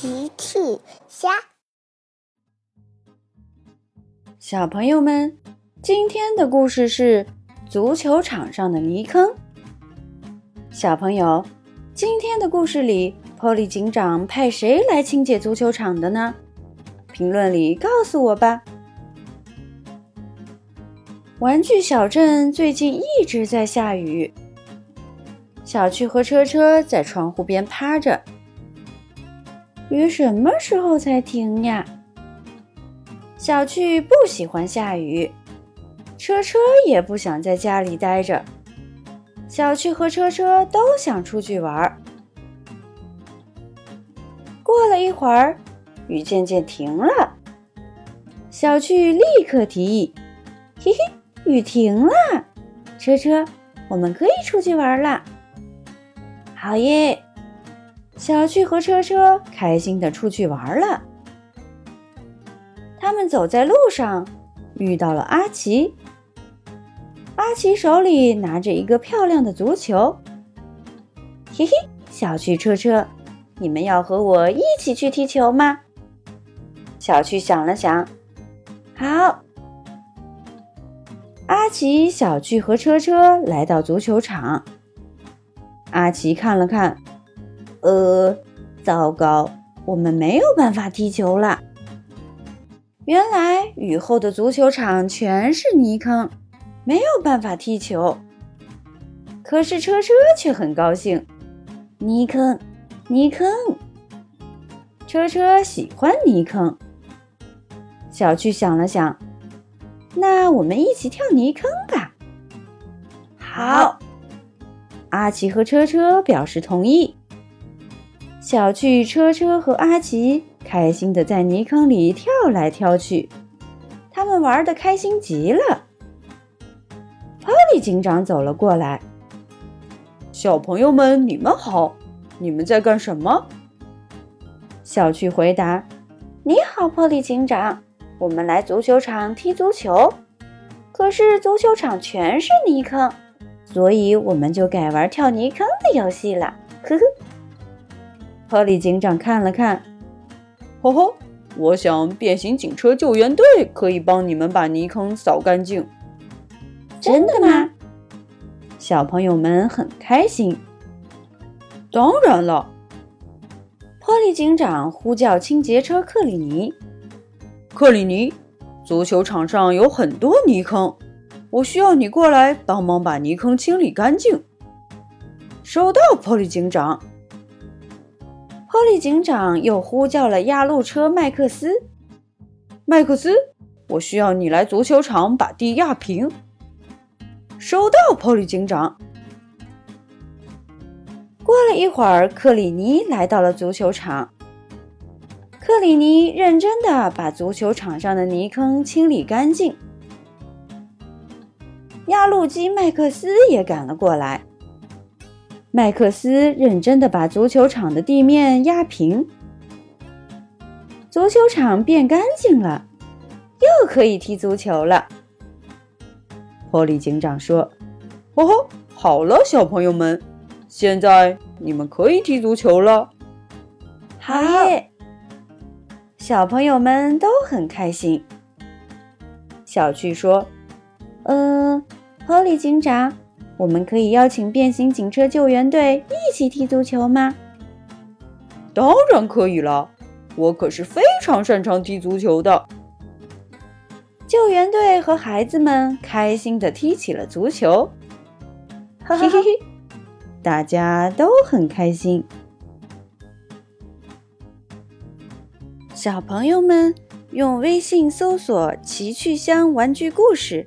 奇趣虾，小朋友们，今天的故事是足球场上的泥坑。小朋友，今天的故事里，Polly 警长派谁来清洁足球场的呢？评论里告诉我吧。玩具小镇最近一直在下雨，小趣和车车在窗户边趴着。雨什么时候才停呀？小趣不喜欢下雨，车车也不想在家里待着。小趣和车车都想出去玩。过了一会儿，雨渐渐停了。小趣立刻提议：“嘿嘿，雨停了，车车，我们可以出去玩了。”好耶！小趣和车车开心的出去玩了。他们走在路上，遇到了阿奇。阿奇手里拿着一个漂亮的足球。嘿嘿，小趣、车车，你们要和我一起去踢球吗？小趣想了想，好。阿奇、小趣和车车来到足球场。阿奇看了看。呃，糟糕，我们没有办法踢球了。原来雨后的足球场全是泥坑，没有办法踢球。可是车车却很高兴，泥坑，泥坑。车车喜欢泥坑。小趣想了想，那我们一起跳泥坑吧。好，阿奇和车车表示同意。小趣、车车和阿奇开心的在泥坑里跳来跳去，他们玩的开心极了。波利警长走了过来：“小朋友们，你们好，你们在干什么？”小趣回答：“你好，波利警长，我们来足球场踢足球，可是足球场全是泥坑，所以我们就改玩跳泥坑的游戏了。”呵呵。波利警长看了看，吼吼，我想变形警车救援队可以帮你们把泥坑扫干净。真的吗？小朋友们很开心。当然了，波利警长呼叫清洁车克里尼。克里尼，足球场上有很多泥坑，我需要你过来帮忙把泥坑清理干净。收到，波利警长。波利警长又呼叫了压路车麦克斯。麦克斯，我需要你来足球场把地压平。收到，波利警长。过了一会儿，克里尼来到了足球场。克里尼认真的把足球场上的泥坑清理干净。压路机麦克斯也赶了过来。麦克斯认真的把足球场的地面压平，足球场变干净了，又可以踢足球了。波利警长说：“哦吼，好了，小朋友们，现在你们可以踢足球了。”好耶！小朋友们都很开心。小趣说：“嗯，波利警长。”我们可以邀请变形警车救援队一起踢足球吗？当然可以了，我可是非常擅长踢足球的。救援队和孩子们开心地踢起了足球，嘿嘿嘿，大家都很开心。小朋友们用微信搜索“奇趣箱玩具故事”。